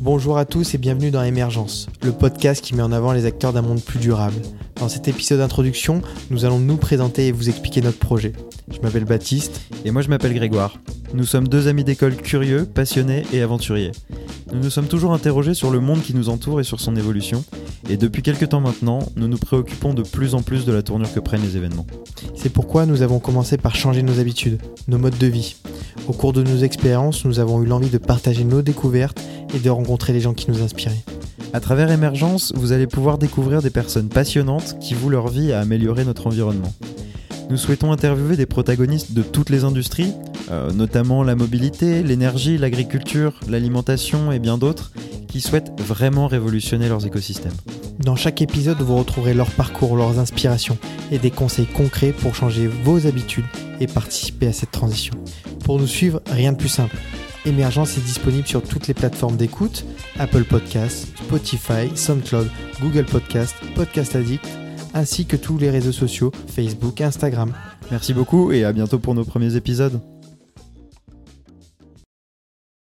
Bonjour à tous et bienvenue dans Émergence, le podcast qui met en avant les acteurs d'un monde plus durable. Dans cet épisode d'introduction, nous allons nous présenter et vous expliquer notre projet. Je m'appelle Baptiste. Et moi je m'appelle Grégoire. Nous sommes deux amis d'école curieux, passionnés et aventuriers. Nous nous sommes toujours interrogés sur le monde qui nous entoure et sur son évolution. Et depuis quelques temps maintenant, nous nous préoccupons de plus en plus de la tournure que prennent les événements. C'est pourquoi nous avons commencé par changer nos habitudes, nos modes de vie. Au cours de nos expériences, nous avons eu l'envie de partager nos découvertes et de rencontrer les gens qui nous inspiraient. À travers Émergence, vous allez pouvoir découvrir des personnes passionnantes qui vouent leur vie à améliorer notre environnement. Nous souhaitons interviewer des protagonistes de toutes les industries, euh, notamment la mobilité, l'énergie, l'agriculture, l'alimentation et bien d'autres, qui souhaitent vraiment révolutionner leurs écosystèmes. Dans chaque épisode, vous retrouverez leur parcours, leurs inspirations et des conseils concrets pour changer vos habitudes et participer à cette transition. Pour nous suivre, rien de plus simple. Émergence est disponible sur toutes les plateformes d'écoute, Apple Podcasts, Spotify, SoundCloud, Google Podcasts, Podcast Addict, ainsi que tous les réseaux sociaux, Facebook, Instagram. Merci beaucoup et à bientôt pour nos premiers épisodes.